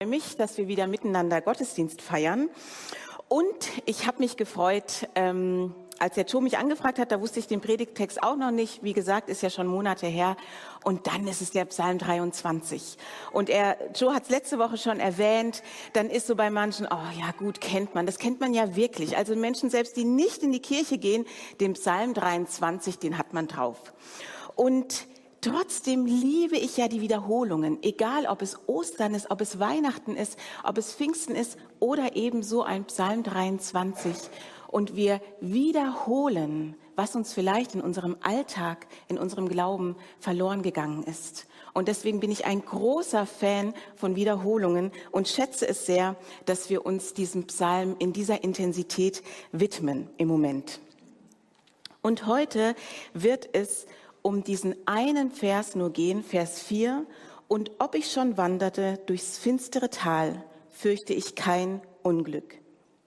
freue mich, dass wir wieder miteinander Gottesdienst feiern. Und ich habe mich gefreut, ähm, als der Joe mich angefragt hat, da wusste ich den Predigttext auch noch nicht. Wie gesagt, ist ja schon Monate her. Und dann ist es der Psalm 23. Und er, Joe hat es letzte Woche schon erwähnt. Dann ist so bei manchen, oh ja gut, kennt man. Das kennt man ja wirklich. Also Menschen selbst, die nicht in die Kirche gehen, den Psalm 23, den hat man drauf. Und Trotzdem liebe ich ja die Wiederholungen, egal ob es Ostern ist, ob es Weihnachten ist, ob es Pfingsten ist oder eben so ein Psalm 23. Und wir wiederholen, was uns vielleicht in unserem Alltag, in unserem Glauben verloren gegangen ist. Und deswegen bin ich ein großer Fan von Wiederholungen und schätze es sehr, dass wir uns diesem Psalm in dieser Intensität widmen im Moment. Und heute wird es um diesen einen Vers nur gehen, Vers 4. Und ob ich schon wanderte durchs finstere Tal, fürchte ich kein Unglück.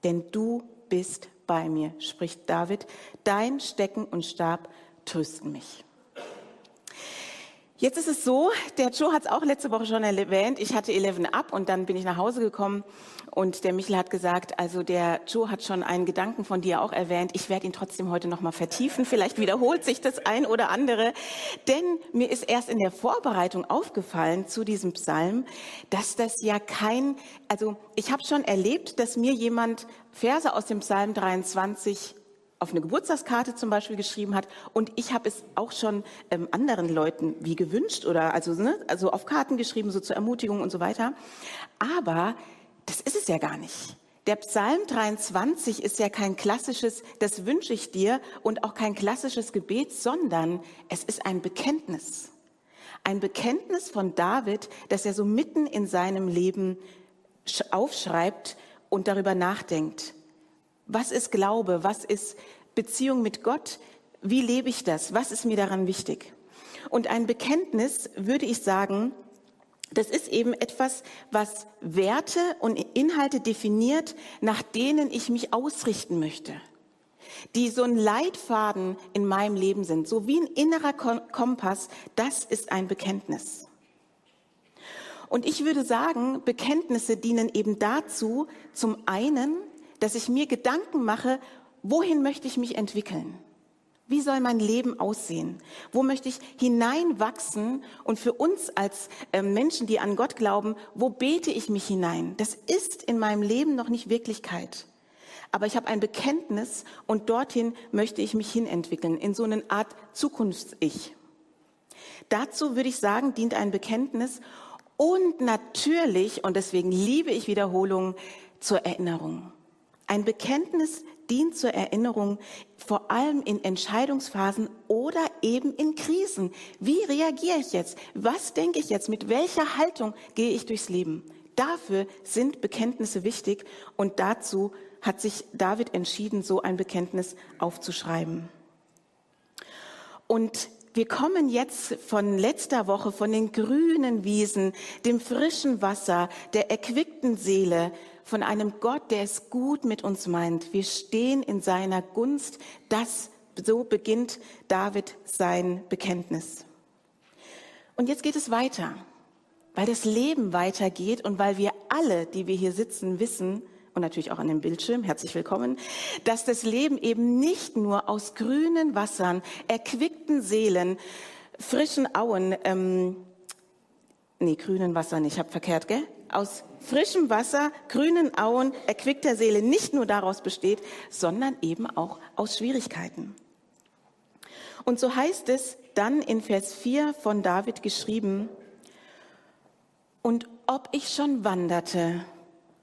Denn du bist bei mir, spricht David. Dein Stecken und Stab trösten mich. Jetzt ist es so, der Joe hat es auch letzte Woche schon erwähnt, ich hatte 11 ab und dann bin ich nach Hause gekommen und der Michel hat gesagt, also der Joe hat schon einen Gedanken von dir auch erwähnt, ich werde ihn trotzdem heute nochmal vertiefen, vielleicht wiederholt sich das ein oder andere, denn mir ist erst in der Vorbereitung aufgefallen zu diesem Psalm, dass das ja kein, also ich habe schon erlebt, dass mir jemand Verse aus dem Psalm 23 auf eine Geburtstagskarte zum Beispiel geschrieben hat. Und ich habe es auch schon ähm, anderen Leuten wie gewünscht oder also, ne, also auf Karten geschrieben, so zur Ermutigung und so weiter. Aber das ist es ja gar nicht. Der Psalm 23 ist ja kein klassisches, das wünsche ich dir und auch kein klassisches Gebet, sondern es ist ein Bekenntnis. Ein Bekenntnis von David, das er so mitten in seinem Leben aufschreibt und darüber nachdenkt. Was ist Glaube? Was ist Beziehung mit Gott? Wie lebe ich das? Was ist mir daran wichtig? Und ein Bekenntnis, würde ich sagen, das ist eben etwas, was Werte und Inhalte definiert, nach denen ich mich ausrichten möchte. Die so ein Leitfaden in meinem Leben sind, so wie ein innerer Kompass, das ist ein Bekenntnis. Und ich würde sagen, Bekenntnisse dienen eben dazu, zum einen dass ich mir Gedanken mache, wohin möchte ich mich entwickeln? Wie soll mein Leben aussehen? Wo möchte ich hineinwachsen? Und für uns als ähm, Menschen, die an Gott glauben, wo bete ich mich hinein? Das ist in meinem Leben noch nicht Wirklichkeit. Aber ich habe ein Bekenntnis und dorthin möchte ich mich hinentwickeln, in so eine Art Zukunfts-Ich. Dazu würde ich sagen, dient ein Bekenntnis und natürlich, und deswegen liebe ich Wiederholungen, zur Erinnerung. Ein Bekenntnis dient zur Erinnerung, vor allem in Entscheidungsphasen oder eben in Krisen. Wie reagiere ich jetzt? Was denke ich jetzt? Mit welcher Haltung gehe ich durchs Leben? Dafür sind Bekenntnisse wichtig und dazu hat sich David entschieden, so ein Bekenntnis aufzuschreiben. Und wir kommen jetzt von letzter Woche, von den grünen Wiesen, dem frischen Wasser, der erquickten Seele, von einem Gott, der es gut mit uns meint. Wir stehen in seiner Gunst. Das, so beginnt David sein Bekenntnis. Und jetzt geht es weiter, weil das Leben weitergeht und weil wir alle, die wir hier sitzen, wissen, und natürlich auch an dem Bildschirm, herzlich willkommen, dass das Leben eben nicht nur aus grünen Wassern, erquickten Seelen, frischen Auen, ähm, nee, grünen Wassern, ich habe verkehrt, gell? Aus frischem Wasser, grünen Auen, erquickter Seele nicht nur daraus besteht, sondern eben auch aus Schwierigkeiten. Und so heißt es dann in Vers 4 von David geschrieben, und ob ich schon wanderte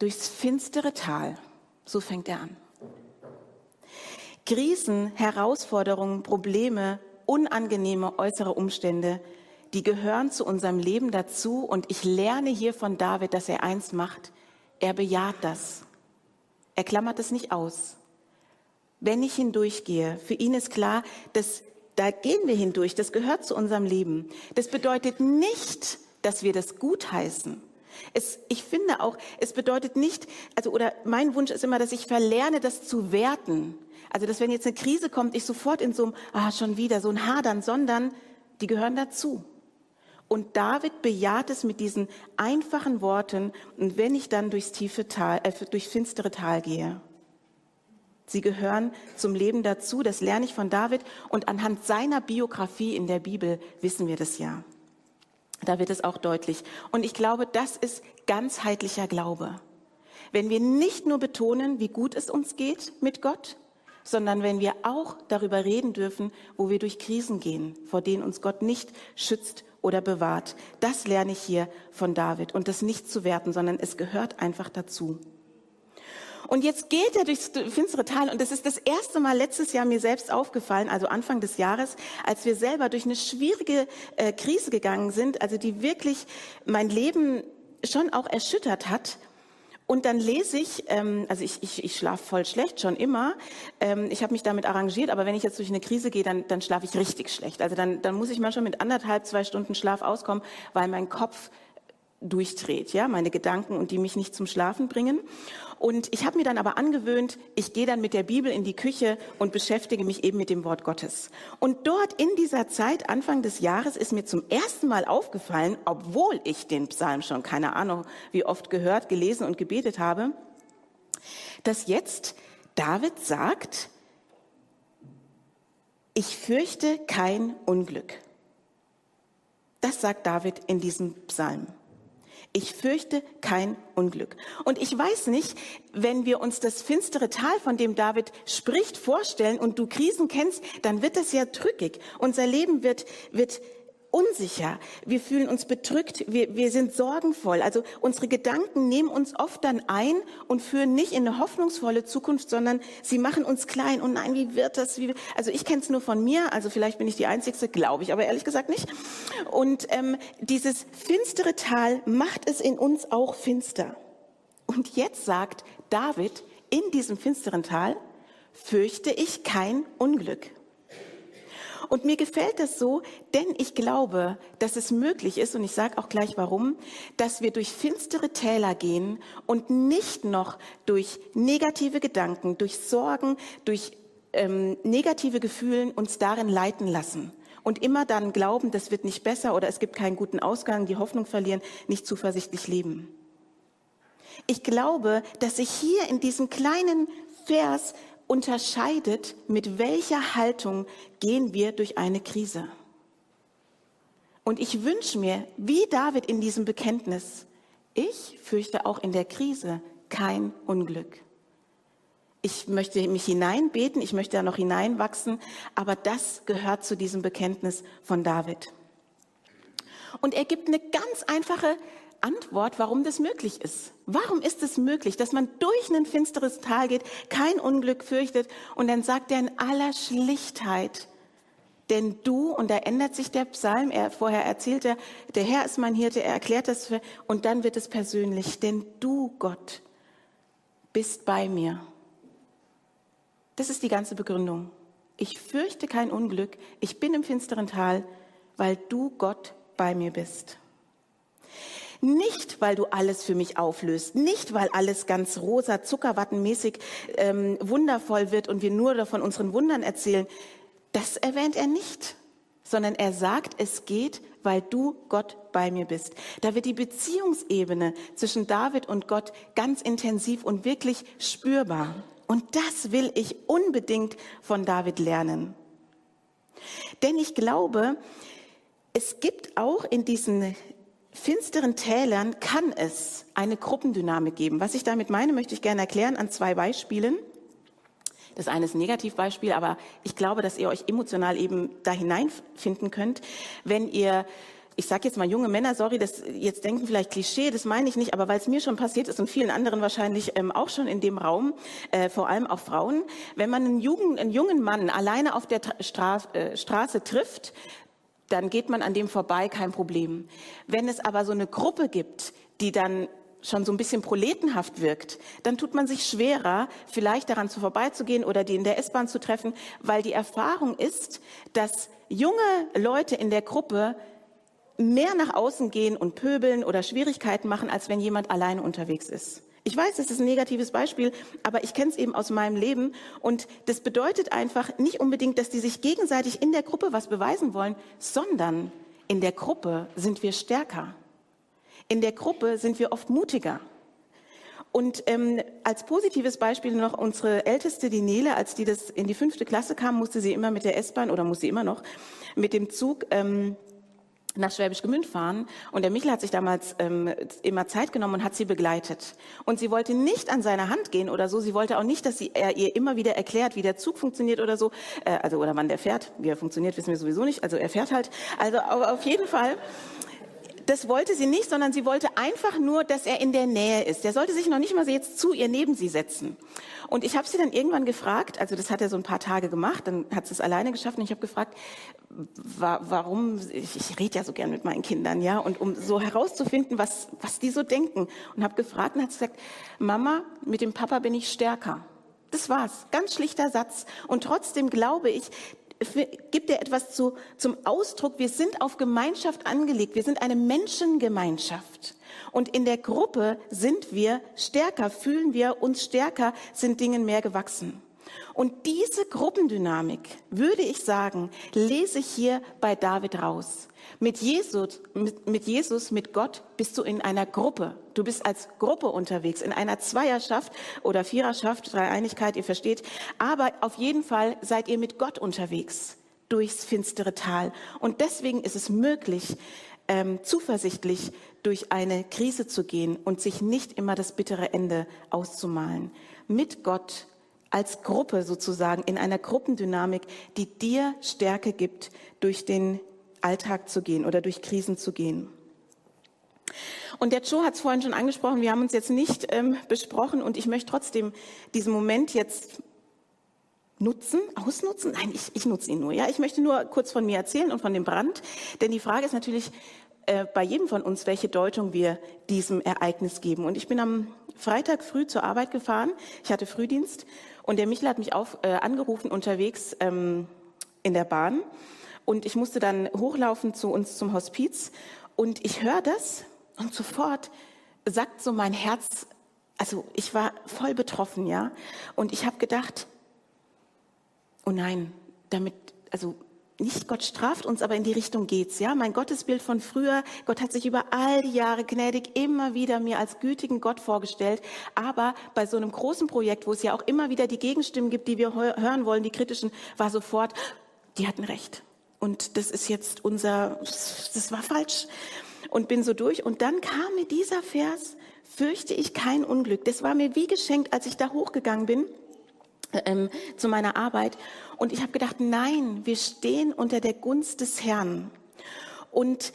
durchs finstere Tal, so fängt er an. Krisen, Herausforderungen, Probleme, unangenehme äußere Umstände die gehören zu unserem Leben dazu. Und ich lerne hier von David, dass er eins macht. Er bejaht das. Er klammert es nicht aus. Wenn ich hindurchgehe, für ihn ist klar, dass da gehen wir hindurch. Das gehört zu unserem Leben. Das bedeutet nicht, dass wir das gutheißen. Es, ich finde auch, es bedeutet nicht, also oder mein Wunsch ist immer, dass ich verlerne, das zu werten. Also dass wenn jetzt eine Krise kommt, ich sofort in so einem, ah schon wieder so ein Hadern, sondern die gehören dazu. Und David bejaht es mit diesen einfachen Worten, und wenn ich dann durchs tiefe Tal, äh, durch finstere Tal gehe. Sie gehören zum Leben dazu, das lerne ich von David und anhand seiner Biografie in der Bibel wissen wir das ja. Da wird es auch deutlich. Und ich glaube, das ist ganzheitlicher Glaube. Wenn wir nicht nur betonen, wie gut es uns geht mit Gott, sondern wenn wir auch darüber reden dürfen, wo wir durch Krisen gehen, vor denen uns Gott nicht schützt oder bewahrt. Das lerne ich hier von David und das nicht zu werten, sondern es gehört einfach dazu. Und jetzt geht er durchs finstere Tal und das ist das erste Mal letztes Jahr mir selbst aufgefallen, also Anfang des Jahres, als wir selber durch eine schwierige äh, Krise gegangen sind, also die wirklich mein Leben schon auch erschüttert hat. Und dann lese ich, ähm, also ich, ich, ich schlafe voll schlecht, schon immer. Ähm, ich habe mich damit arrangiert, aber wenn ich jetzt durch eine Krise gehe, dann, dann schlafe ich richtig schlecht. Also dann, dann muss ich manchmal mit anderthalb, zwei Stunden Schlaf auskommen, weil mein Kopf durchdreht, ja, meine Gedanken und die mich nicht zum Schlafen bringen. Und ich habe mir dann aber angewöhnt, ich gehe dann mit der Bibel in die Küche und beschäftige mich eben mit dem Wort Gottes. Und dort in dieser Zeit, Anfang des Jahres, ist mir zum ersten Mal aufgefallen, obwohl ich den Psalm schon keine Ahnung wie oft gehört, gelesen und gebetet habe, dass jetzt David sagt, ich fürchte kein Unglück. Das sagt David in diesem Psalm. Ich fürchte kein Unglück. Und ich weiß nicht, wenn wir uns das finstere Tal, von dem David spricht, vorstellen und du Krisen kennst, dann wird das ja drückig. Unser Leben wird, wird unsicher, wir fühlen uns bedrückt, wir, wir sind sorgenvoll. Also unsere Gedanken nehmen uns oft dann ein und führen nicht in eine hoffnungsvolle Zukunft, sondern sie machen uns klein. Und nein, wie wird das? Wie, also ich kenne es nur von mir, also vielleicht bin ich die Einzige, glaube ich, aber ehrlich gesagt nicht. Und ähm, dieses finstere Tal macht es in uns auch finster. Und jetzt sagt David in diesem finsteren Tal, fürchte ich kein Unglück. Und mir gefällt das so, denn ich glaube, dass es möglich ist, und ich sage auch gleich warum, dass wir durch finstere Täler gehen und nicht noch durch negative Gedanken, durch Sorgen, durch ähm, negative Gefühle uns darin leiten lassen. Und immer dann glauben, das wird nicht besser oder es gibt keinen guten Ausgang, die Hoffnung verlieren, nicht zuversichtlich leben. Ich glaube, dass sich hier in diesem kleinen Vers unterscheidet, mit welcher Haltung gehen wir durch eine Krise. Und ich wünsche mir, wie David in diesem Bekenntnis, ich fürchte auch in der Krise kein Unglück. Ich möchte mich hineinbeten, ich möchte da noch hineinwachsen, aber das gehört zu diesem Bekenntnis von David. Und er gibt eine ganz einfache Antwort, warum das möglich ist. Warum ist es möglich, dass man durch ein finsteres Tal geht, kein Unglück fürchtet und dann sagt er in aller Schlichtheit, denn du, und da ändert sich der Psalm, er vorher erzählt er, der Herr ist mein Hirte, er erklärt das, für, und dann wird es persönlich, denn du, Gott, bist bei mir. Das ist die ganze Begründung. Ich fürchte kein Unglück, ich bin im finsteren Tal, weil du, Gott, bei mir bist. Nicht, weil du alles für mich auflöst, nicht, weil alles ganz rosa, zuckerwattenmäßig ähm, wundervoll wird und wir nur von unseren Wundern erzählen. Das erwähnt er nicht, sondern er sagt, es geht, weil du Gott bei mir bist. Da wird die Beziehungsebene zwischen David und Gott ganz intensiv und wirklich spürbar. Und das will ich unbedingt von David lernen. Denn ich glaube, es gibt auch in diesen finsteren Tälern kann es eine Gruppendynamik geben. Was ich damit meine, möchte ich gerne erklären an zwei Beispielen. Das eine ist ein Negativbeispiel, aber ich glaube, dass ihr euch emotional eben da hineinfinden könnt, wenn ihr ich sage jetzt mal junge Männer, sorry, das jetzt denken vielleicht Klischee, das meine ich nicht, aber weil es mir schon passiert ist und vielen anderen wahrscheinlich ähm, auch schon in dem Raum, äh, vor allem auch Frauen, wenn man einen, Jugend, einen jungen Mann alleine auf der Stra äh, Straße trifft, dann geht man an dem vorbei, kein Problem. Wenn es aber so eine Gruppe gibt, die dann schon so ein bisschen proletenhaft wirkt, dann tut man sich schwerer, vielleicht daran zu vorbeizugehen oder die in der S-Bahn zu treffen, weil die Erfahrung ist, dass junge Leute in der Gruppe mehr nach außen gehen und pöbeln oder Schwierigkeiten machen, als wenn jemand alleine unterwegs ist. Ich weiß, das ist ein negatives Beispiel, aber ich kenne es eben aus meinem Leben. Und das bedeutet einfach nicht unbedingt, dass die sich gegenseitig in der Gruppe was beweisen wollen, sondern In der Gruppe sind wir stärker. In der Gruppe sind wir oft mutiger. Und ähm, als positives Beispiel noch unsere Älteste, die Nele, als die das in die fünfte Klasse kam, musste sie immer mit der S-Bahn oder muss sie immer noch mit dem Zug ähm, nach Schwäbisch Gmünd fahren. Und der Michel hat sich damals ähm, immer Zeit genommen und hat sie begleitet. Und sie wollte nicht an seiner Hand gehen oder so. Sie wollte auch nicht, dass sie, er ihr immer wieder erklärt, wie der Zug funktioniert oder so. Äh, also oder wann der fährt. Wie er funktioniert, wissen wir sowieso nicht. Also er fährt halt. Also auf jeden Fall das wollte sie nicht, sondern sie wollte einfach nur, dass er in der Nähe ist. Der sollte sich noch nicht mal jetzt zu ihr neben sie setzen. Und ich habe sie dann irgendwann gefragt, also das hat er so ein paar Tage gemacht, dann hat sie es alleine geschafft und ich habe gefragt, wa warum, ich, ich rede ja so gern mit meinen Kindern, ja, und um so herauszufinden, was, was die so denken. Und habe gefragt und hat gesagt, Mama, mit dem Papa bin ich stärker. Das war's. Ganz schlichter Satz. Und trotzdem glaube ich, gibt er etwas zu, zum Ausdruck. Wir sind auf Gemeinschaft angelegt. Wir sind eine Menschengemeinschaft. Und in der Gruppe sind wir stärker, fühlen wir uns stärker, sind Dingen mehr gewachsen. Und diese Gruppendynamik, würde ich sagen, lese ich hier bei David raus. Mit Jesus, mit, Jesus, mit Gott bist du in einer Gruppe. Du bist als Gruppe unterwegs, in einer Zweierschaft oder Viererschaft, Dreieinigkeit, ihr versteht. Aber auf jeden Fall seid ihr mit Gott unterwegs durchs finstere Tal. Und deswegen ist es möglich, ähm, zuversichtlich durch eine Krise zu gehen und sich nicht immer das bittere Ende auszumalen. Mit Gott als Gruppe sozusagen in einer Gruppendynamik, die dir Stärke gibt, durch den Alltag zu gehen oder durch Krisen zu gehen. Und der Joe hat es vorhin schon angesprochen, wir haben uns jetzt nicht ähm, besprochen und ich möchte trotzdem diesen Moment jetzt nutzen, ausnutzen? Nein, ich, ich nutze ihn nur. Ja, ich möchte nur kurz von mir erzählen und von dem Brand, denn die Frage ist natürlich äh, bei jedem von uns, welche Deutung wir diesem Ereignis geben. Und ich bin am Freitag früh zur Arbeit gefahren. Ich hatte Frühdienst und der Michel hat mich auf, äh, angerufen unterwegs ähm, in der Bahn und ich musste dann hochlaufen zu uns zum Hospiz und ich höre das und sofort sagt so mein Herz, also ich war voll betroffen, ja. Und ich habe gedacht, oh nein, damit, also nicht Gott straft uns, aber in die Richtung geht's, ja. Mein Gottesbild von früher, Gott hat sich über all die Jahre gnädig immer wieder mir als gütigen Gott vorgestellt. Aber bei so einem großen Projekt, wo es ja auch immer wieder die Gegenstimmen gibt, die wir hören wollen, die kritischen, war sofort, die hatten recht und das ist jetzt unser, das war falsch und bin so durch. Und dann kam mir dieser Vers, fürchte ich kein Unglück. Das war mir wie geschenkt, als ich da hochgegangen bin ähm, zu meiner Arbeit. Und ich habe gedacht, nein, wir stehen unter der Gunst des Herrn. Und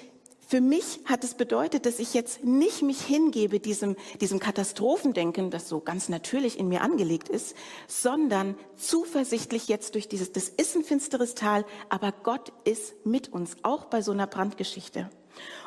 für mich hat es bedeutet, dass ich jetzt nicht mich hingebe diesem, diesem Katastrophendenken, das so ganz natürlich in mir angelegt ist, sondern zuversichtlich jetzt durch dieses, das ist ein finsteres Tal, aber Gott ist mit uns, auch bei so einer Brandgeschichte.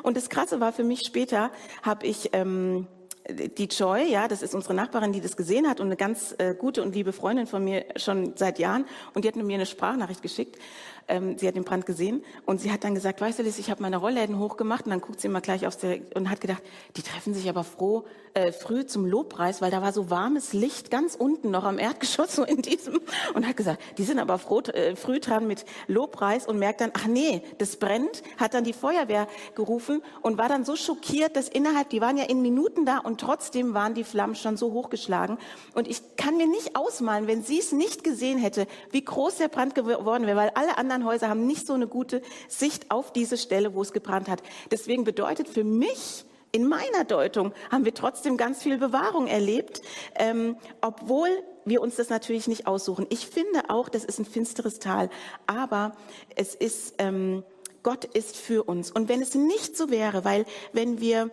Und das Krasse war für mich später, habe ich ähm, die Joy, ja, das ist unsere Nachbarin, die das gesehen hat und eine ganz äh, gute und liebe Freundin von mir schon seit Jahren. Und die hat mir eine Sprachnachricht geschickt ähm, sie hat den Brand gesehen und sie hat dann gesagt, weißt du, Liz, ich habe meine Rollläden hochgemacht und dann guckt sie immer gleich aufs und hat gedacht, die treffen sich aber froh äh, früh zum Lobpreis, weil da war so warmes Licht ganz unten noch am Erdgeschoss so in diesem und hat gesagt, die sind aber froh, äh, früh dran mit Lobpreis und merkt dann, ach nee, das brennt, hat dann die Feuerwehr gerufen und war dann so schockiert, dass innerhalb, die waren ja in Minuten da und trotzdem waren die Flammen schon so hochgeschlagen und ich kann mir nicht ausmalen, wenn sie es nicht gesehen hätte, wie groß der Brand geworden wäre, weil alle anderen anderen Häuser haben nicht so eine gute Sicht auf diese Stelle, wo es gebrannt hat. Deswegen bedeutet für mich, in meiner Deutung haben wir trotzdem ganz viel Bewahrung erlebt, ähm, obwohl wir uns das natürlich nicht aussuchen. Ich finde auch, das ist ein finsteres Tal, aber es ist, ähm, Gott ist für uns. Und wenn es nicht so wäre, weil wenn wir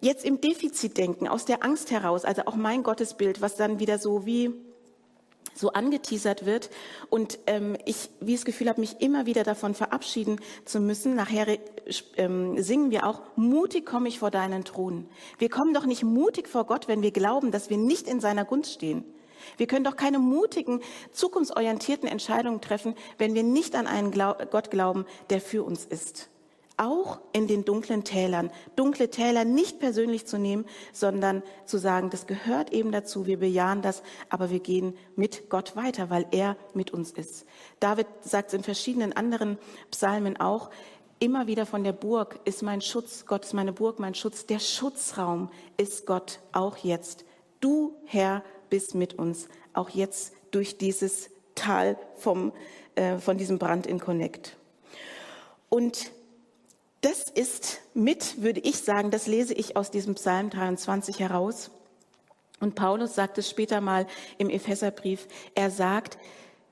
jetzt im Defizit denken, aus der Angst heraus, also auch mein Gottesbild, was dann wieder so wie so angeteasert wird und ähm, ich wie das Gefühl habe, mich immer wieder davon verabschieden zu müssen. Nachher ähm, singen wir auch, mutig komme ich vor deinen Thron. Wir kommen doch nicht mutig vor Gott, wenn wir glauben, dass wir nicht in seiner Gunst stehen. Wir können doch keine mutigen, zukunftsorientierten Entscheidungen treffen, wenn wir nicht an einen Gott glauben, der für uns ist auch in den dunklen Tälern. Dunkle Täler nicht persönlich zu nehmen, sondern zu sagen, das gehört eben dazu, wir bejahen das, aber wir gehen mit Gott weiter, weil er mit uns ist. David sagt es in verschiedenen anderen Psalmen auch, immer wieder von der Burg ist mein Schutz, Gott ist meine Burg, mein Schutz. Der Schutzraum ist Gott auch jetzt. Du, Herr, bist mit uns, auch jetzt durch dieses Tal vom, äh, von diesem Brand in Connect. Und das ist mit, würde ich sagen, das lese ich aus diesem Psalm 23 heraus. Und Paulus sagt es später mal im Epheserbrief. Er sagt,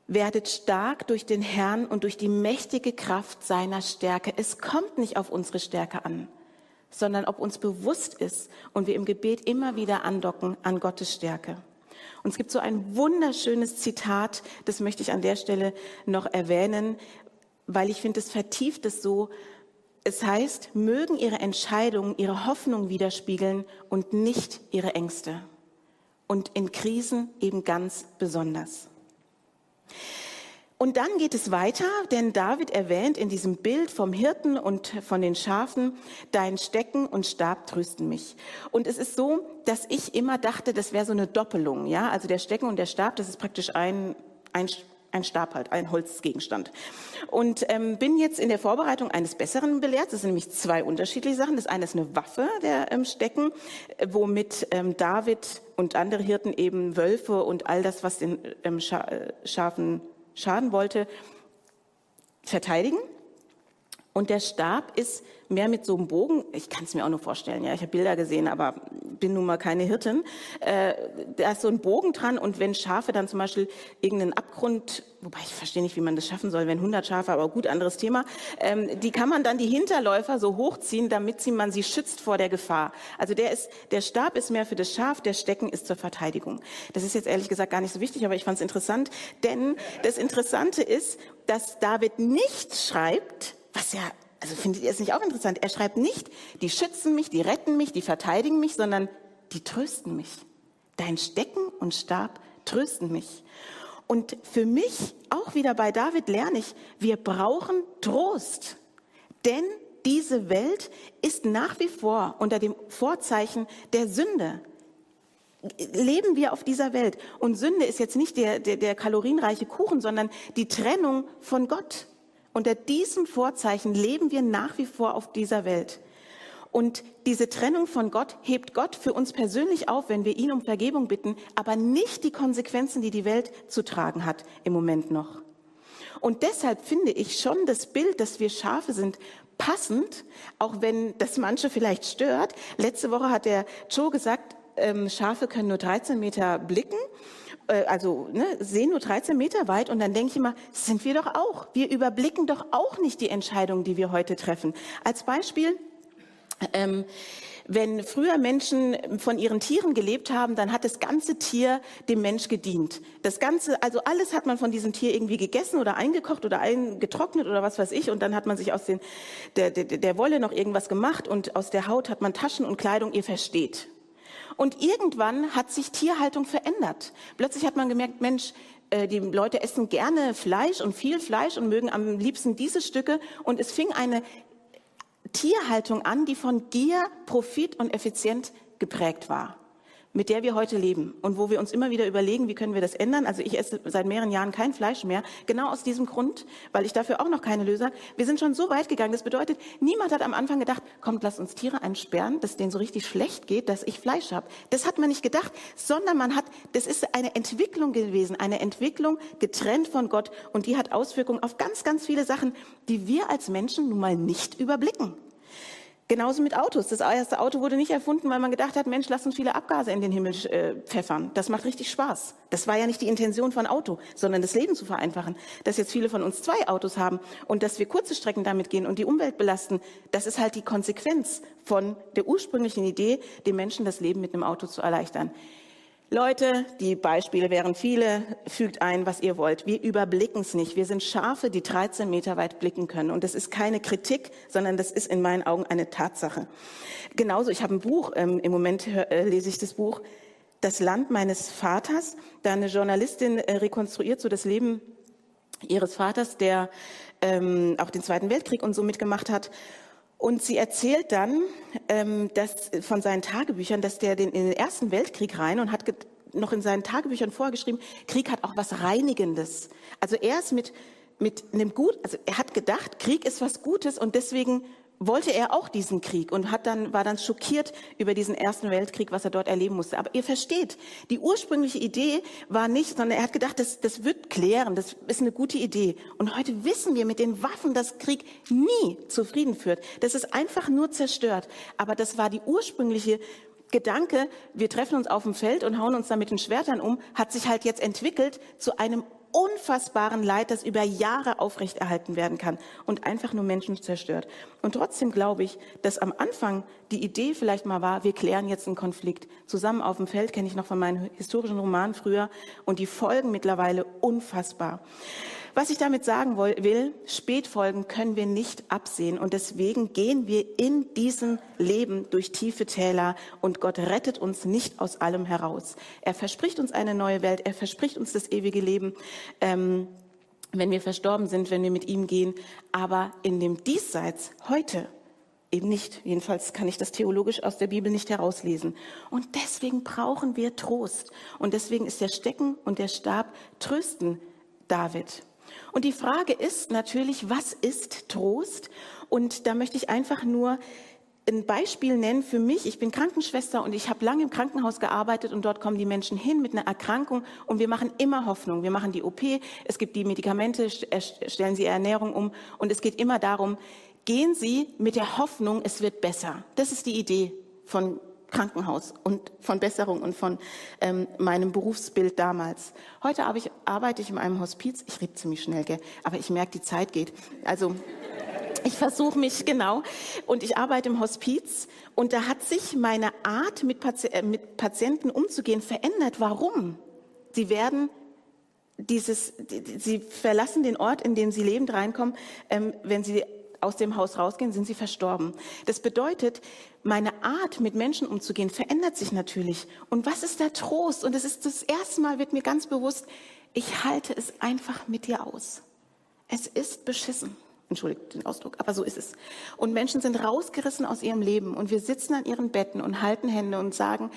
werdet stark durch den Herrn und durch die mächtige Kraft seiner Stärke. Es kommt nicht auf unsere Stärke an, sondern ob uns bewusst ist und wir im Gebet immer wieder andocken an Gottes Stärke. Und es gibt so ein wunderschönes Zitat, das möchte ich an der Stelle noch erwähnen, weil ich finde, es vertieft es so. Es heißt, mögen ihre Entscheidungen ihre Hoffnung widerspiegeln und nicht ihre Ängste und in Krisen eben ganz besonders. Und dann geht es weiter, denn David erwähnt in diesem Bild vom Hirten und von den Schafen, dein Stecken und Stab trösten mich. Und es ist so, dass ich immer dachte, das wäre so eine Doppelung, ja, also der Stecken und der Stab, das ist praktisch ein, ein ein Stab halt, ein Holzgegenstand. Und ähm, bin jetzt in der Vorbereitung eines Besseren belehrt. Das sind nämlich zwei unterschiedliche Sachen. Das eine ist eine Waffe, der ähm, Stecken, womit ähm, David und andere Hirten eben Wölfe und all das, was den ähm, äh, Schafen schaden wollte, verteidigen. Und der Stab ist mehr mit so einem Bogen, ich kann es mir auch nur vorstellen, ja, ich habe Bilder gesehen, aber bin nun mal keine Hirtin. Äh, da ist so ein Bogen dran und wenn Schafe dann zum Beispiel irgendeinen Abgrund, wobei ich verstehe nicht, wie man das schaffen soll, wenn 100 Schafe, aber gut, anderes Thema, ähm, die kann man dann die Hinterläufer so hochziehen, damit sie, man sie schützt vor der Gefahr. Also der ist, der Stab ist mehr für das Schaf, der Stecken ist zur Verteidigung. Das ist jetzt ehrlich gesagt gar nicht so wichtig, aber ich fand es interessant, denn das Interessante ist, dass David nicht schreibt, was ja, also findet ihr es nicht auch interessant? Er schreibt nicht, die schützen mich, die retten mich, die verteidigen mich, sondern die trösten mich. Dein Stecken und Stab trösten mich. Und für mich, auch wieder bei David lerne ich, wir brauchen Trost. Denn diese Welt ist nach wie vor unter dem Vorzeichen der Sünde. Leben wir auf dieser Welt. Und Sünde ist jetzt nicht der, der, der kalorienreiche Kuchen, sondern die Trennung von Gott. Unter diesem Vorzeichen leben wir nach wie vor auf dieser Welt. Und diese Trennung von Gott hebt Gott für uns persönlich auf, wenn wir ihn um Vergebung bitten, aber nicht die Konsequenzen, die die Welt zu tragen hat im Moment noch. Und deshalb finde ich schon das Bild, dass wir Schafe sind, passend, auch wenn das manche vielleicht stört. Letzte Woche hat der Joe gesagt, ähm, Schafe können nur 13 Meter blicken äh, also ne, sehen nur 13 Meter weit und dann denke ich immer, sind wir doch auch. Wir überblicken doch auch nicht die Entscheidungen, die wir heute treffen. Als Beispiel, ähm, wenn früher Menschen von ihren Tieren gelebt haben, dann hat das ganze Tier dem Mensch gedient. Das ganze, also alles hat man von diesem Tier irgendwie gegessen oder eingekocht oder eingetrocknet oder was weiß ich. Und dann hat man sich aus den, der, der, der Wolle noch irgendwas gemacht und aus der Haut hat man Taschen und Kleidung. Ihr versteht. Und irgendwann hat sich Tierhaltung verändert. Plötzlich hat man gemerkt, Mensch, äh, die Leute essen gerne Fleisch und viel Fleisch und mögen am liebsten diese Stücke. Und es fing eine Tierhaltung an, die von Gier, Profit und Effizient geprägt war mit der wir heute leben und wo wir uns immer wieder überlegen, wie können wir das ändern. Also ich esse seit mehreren Jahren kein Fleisch mehr, genau aus diesem Grund, weil ich dafür auch noch keine Lösung. Wir sind schon so weit gegangen. Das bedeutet, niemand hat am Anfang gedacht, kommt, lass uns Tiere einsperren, dass denen so richtig schlecht geht, dass ich Fleisch habe. Das hat man nicht gedacht, sondern man hat, das ist eine Entwicklung gewesen, eine Entwicklung getrennt von Gott und die hat Auswirkungen auf ganz, ganz viele Sachen, die wir als Menschen nun mal nicht überblicken. Genauso mit Autos. Das erste Auto wurde nicht erfunden, weil man gedacht hat, Mensch, lass uns viele Abgase in den Himmel äh, pfeffern. Das macht richtig Spaß. Das war ja nicht die Intention von Auto, sondern das Leben zu vereinfachen. Dass jetzt viele von uns zwei Autos haben und dass wir kurze Strecken damit gehen und die Umwelt belasten, das ist halt die Konsequenz von der ursprünglichen Idee, den Menschen das Leben mit einem Auto zu erleichtern. Leute, die Beispiele wären viele, fügt ein, was ihr wollt. Wir überblicken es nicht. Wir sind Schafe, die 13 Meter weit blicken können. Und das ist keine Kritik, sondern das ist in meinen Augen eine Tatsache. Genauso, ich habe ein Buch, ähm, im Moment äh, lese ich das Buch Das Land meines Vaters. Da eine Journalistin äh, rekonstruiert so das Leben ihres Vaters, der ähm, auch den Zweiten Weltkrieg und so mitgemacht hat. Und sie erzählt dann ähm, dass, von seinen Tagebüchern, dass der den, in den Ersten Weltkrieg rein und hat noch in seinen Tagebüchern vorgeschrieben, Krieg hat auch was Reinigendes. Also er ist mit mit einem gut, also er hat gedacht, Krieg ist was Gutes und deswegen wollte er auch diesen Krieg und hat dann, war dann schockiert über diesen Ersten Weltkrieg, was er dort erleben musste. Aber ihr versteht, die ursprüngliche Idee war nicht, sondern er hat gedacht, das, das wird klären, das ist eine gute Idee. Und heute wissen wir mit den Waffen, dass Krieg nie zu Frieden führt. Das ist einfach nur zerstört. Aber das war die ursprüngliche Gedanke, wir treffen uns auf dem Feld und hauen uns da mit den Schwertern um, hat sich halt jetzt entwickelt zu einem unfassbaren Leid, das über Jahre aufrechterhalten werden kann und einfach nur Menschen zerstört. Und trotzdem glaube ich, dass am Anfang die Idee vielleicht mal war, wir klären jetzt einen Konflikt. Zusammen auf dem Feld kenne ich noch von meinen historischen Romanen früher und die Folgen mittlerweile unfassbar. Was ich damit sagen will, Spätfolgen können wir nicht absehen und deswegen gehen wir in diesem Leben durch tiefe Täler und Gott rettet uns nicht aus allem heraus. Er verspricht uns eine neue Welt, er verspricht uns das ewige Leben. Ähm, wenn wir verstorben sind, wenn wir mit ihm gehen, aber in dem Diesseits heute eben nicht. Jedenfalls kann ich das theologisch aus der Bibel nicht herauslesen. Und deswegen brauchen wir Trost. Und deswegen ist der Stecken und der Stab trösten David. Und die Frage ist natürlich, was ist Trost? Und da möchte ich einfach nur ein Beispiel nennen für mich. Ich bin Krankenschwester und ich habe lange im Krankenhaus gearbeitet und dort kommen die Menschen hin mit einer Erkrankung und wir machen immer Hoffnung. Wir machen die OP, es gibt die Medikamente, stellen sie Ernährung um und es geht immer darum, gehen Sie mit der Hoffnung, es wird besser. Das ist die Idee von Krankenhaus und von Besserung und von ähm, meinem Berufsbild damals. Heute ich, arbeite ich in einem Hospiz. Ich rede ziemlich schnell, gell? aber ich merke, die Zeit geht. Also ich versuche mich genau und ich arbeite im Hospiz und da hat sich meine Art mit, Pati äh, mit Patienten umzugehen verändert. Warum? Sie werden dieses, sie verlassen den Ort, in dem sie lebend reinkommen, ähm, wenn sie aus dem Haus rausgehen, sind sie verstorben. Das bedeutet, meine Art, mit Menschen umzugehen, verändert sich natürlich. Und was ist der Trost? Und es ist das erste Mal, wird mir ganz bewusst, ich halte es einfach mit dir aus. Es ist beschissen. Entschuldigt den Ausdruck, aber so ist es. Und Menschen sind rausgerissen aus ihrem Leben und wir sitzen an ihren Betten und halten Hände und sagen,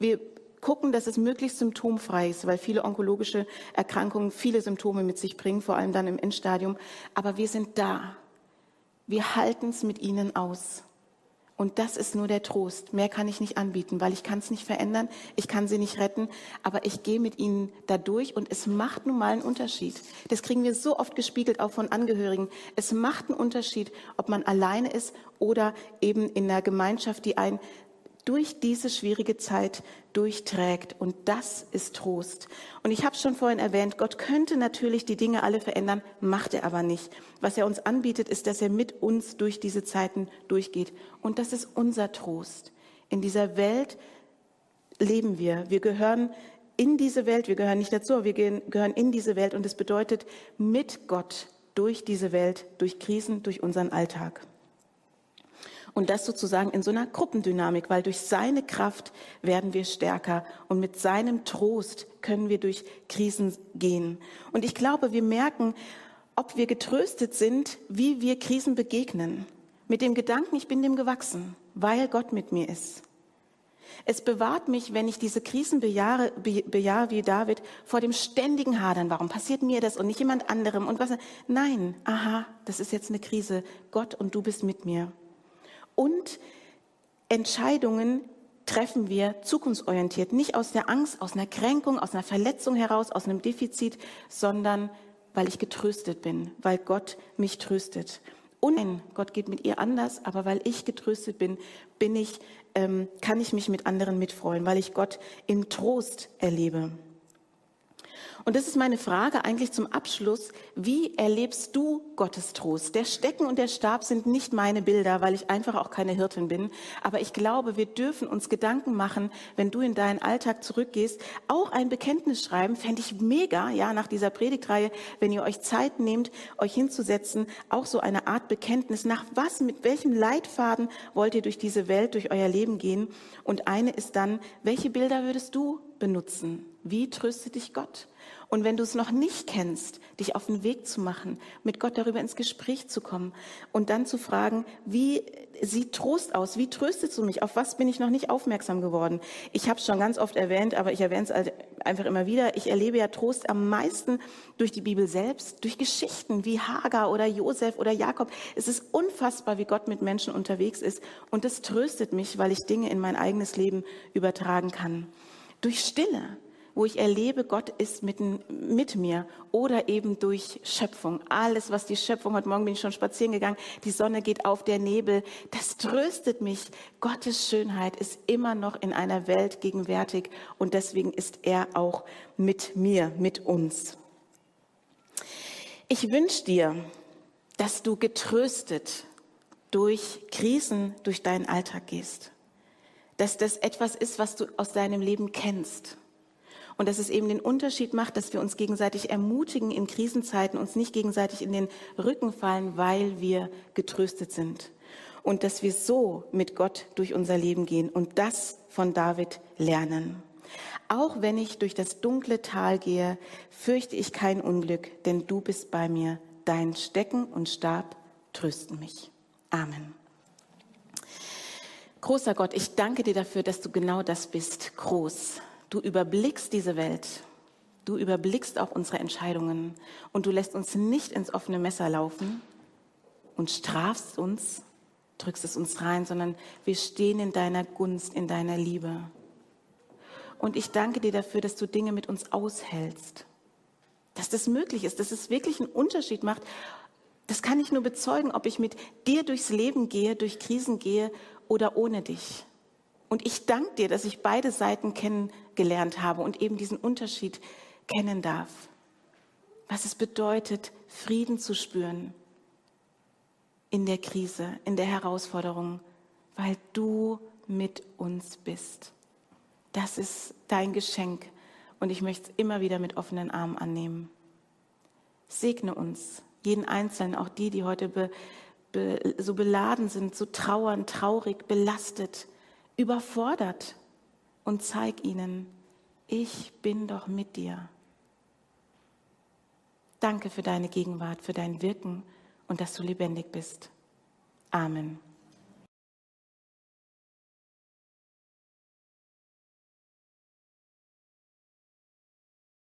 wir gucken, dass es möglichst symptomfrei ist, weil viele onkologische Erkrankungen viele Symptome mit sich bringen, vor allem dann im Endstadium. Aber wir sind da wir halten es mit ihnen aus. Und das ist nur der Trost. Mehr kann ich nicht anbieten, weil ich kann es nicht verändern, ich kann sie nicht retten, aber ich gehe mit ihnen da durch und es macht nun mal einen Unterschied. Das kriegen wir so oft gespiegelt, auch von Angehörigen. Es macht einen Unterschied, ob man alleine ist oder eben in einer Gemeinschaft, die einen durch diese schwierige Zeit durchträgt. Und das ist Trost. Und ich habe schon vorhin erwähnt, Gott könnte natürlich die Dinge alle verändern, macht er aber nicht. Was er uns anbietet, ist, dass er mit uns durch diese Zeiten durchgeht. Und das ist unser Trost. In dieser Welt leben wir. Wir gehören in diese Welt, wir gehören nicht dazu, aber wir gehören in diese Welt. Und es bedeutet mit Gott durch diese Welt, durch Krisen, durch unseren Alltag. Und das sozusagen in so einer Gruppendynamik, weil durch seine Kraft werden wir stärker und mit seinem Trost können wir durch Krisen gehen. Und ich glaube, wir merken, ob wir getröstet sind, wie wir Krisen begegnen. Mit dem Gedanken, ich bin dem gewachsen, weil Gott mit mir ist. Es bewahrt mich, wenn ich diese Krisen bejahe, bejahe wie David, vor dem ständigen Hadern. Warum passiert mir das und nicht jemand anderem? Und was? Nein, aha, das ist jetzt eine Krise. Gott und du bist mit mir und Entscheidungen treffen wir zukunftsorientiert, nicht aus der Angst, aus einer Kränkung, aus einer Verletzung heraus, aus einem Defizit, sondern weil ich getröstet bin, weil Gott mich tröstet. Und nein, Gott geht mit ihr anders, aber weil ich getröstet bin, bin ich, ähm, kann ich mich mit anderen mitfreuen, weil ich Gott im Trost erlebe. Und das ist meine Frage eigentlich zum Abschluss. Wie erlebst du Gottes Trost? Der Stecken und der Stab sind nicht meine Bilder, weil ich einfach auch keine Hirtin bin. Aber ich glaube, wir dürfen uns Gedanken machen, wenn du in deinen Alltag zurückgehst, auch ein Bekenntnis schreiben, fände ich mega, ja, nach dieser Predigtreihe, wenn ihr euch Zeit nehmt, euch hinzusetzen, auch so eine Art Bekenntnis. Nach was, mit welchem Leitfaden wollt ihr durch diese Welt, durch euer Leben gehen? Und eine ist dann, welche Bilder würdest du benutzen? Wie tröstet dich Gott? Und wenn du es noch nicht kennst, dich auf den Weg zu machen, mit Gott darüber ins Gespräch zu kommen und dann zu fragen, wie sieht Trost aus? Wie tröstest du mich? Auf was bin ich noch nicht aufmerksam geworden? Ich habe es schon ganz oft erwähnt, aber ich erwähne es halt einfach immer wieder. Ich erlebe ja Trost am meisten durch die Bibel selbst, durch Geschichten wie Hagar oder Josef oder Jakob. Es ist unfassbar, wie Gott mit Menschen unterwegs ist. Und das tröstet mich, weil ich Dinge in mein eigenes Leben übertragen kann. Durch Stille wo ich erlebe, Gott ist mitten mit mir oder eben durch Schöpfung. Alles, was die Schöpfung, heute Morgen bin ich schon spazieren gegangen, die Sonne geht auf, der Nebel, das tröstet mich. Gottes Schönheit ist immer noch in einer Welt gegenwärtig und deswegen ist er auch mit mir, mit uns. Ich wünsche dir, dass du getröstet durch Krisen, durch deinen Alltag gehst. Dass das etwas ist, was du aus deinem Leben kennst und dass es eben den Unterschied macht, dass wir uns gegenseitig ermutigen in Krisenzeiten, uns nicht gegenseitig in den Rücken fallen, weil wir getröstet sind. Und dass wir so mit Gott durch unser Leben gehen und das von David lernen. Auch wenn ich durch das dunkle Tal gehe, fürchte ich kein Unglück, denn du bist bei mir. Dein Stecken und Stab trösten mich. Amen. Großer Gott, ich danke dir dafür, dass du genau das bist, groß. Du überblickst diese Welt. Du überblickst auch unsere Entscheidungen und du lässt uns nicht ins offene Messer laufen und strafst uns, drückst es uns rein, sondern wir stehen in deiner Gunst, in deiner Liebe. Und ich danke dir dafür, dass du Dinge mit uns aushältst. Dass das möglich ist, dass es wirklich einen Unterschied macht. Das kann ich nur bezeugen, ob ich mit dir durchs Leben gehe, durch Krisen gehe oder ohne dich. Und ich danke dir, dass ich beide Seiten kennengelernt habe und eben diesen Unterschied kennen darf. Was es bedeutet, Frieden zu spüren in der Krise, in der Herausforderung, weil du mit uns bist. Das ist dein Geschenk und ich möchte es immer wieder mit offenen Armen annehmen. Segne uns, jeden Einzelnen, auch die, die heute be, be, so beladen sind, so trauern, traurig, belastet überfordert und zeig ihnen, ich bin doch mit dir. Danke für deine Gegenwart, für dein Wirken und dass du lebendig bist. Amen.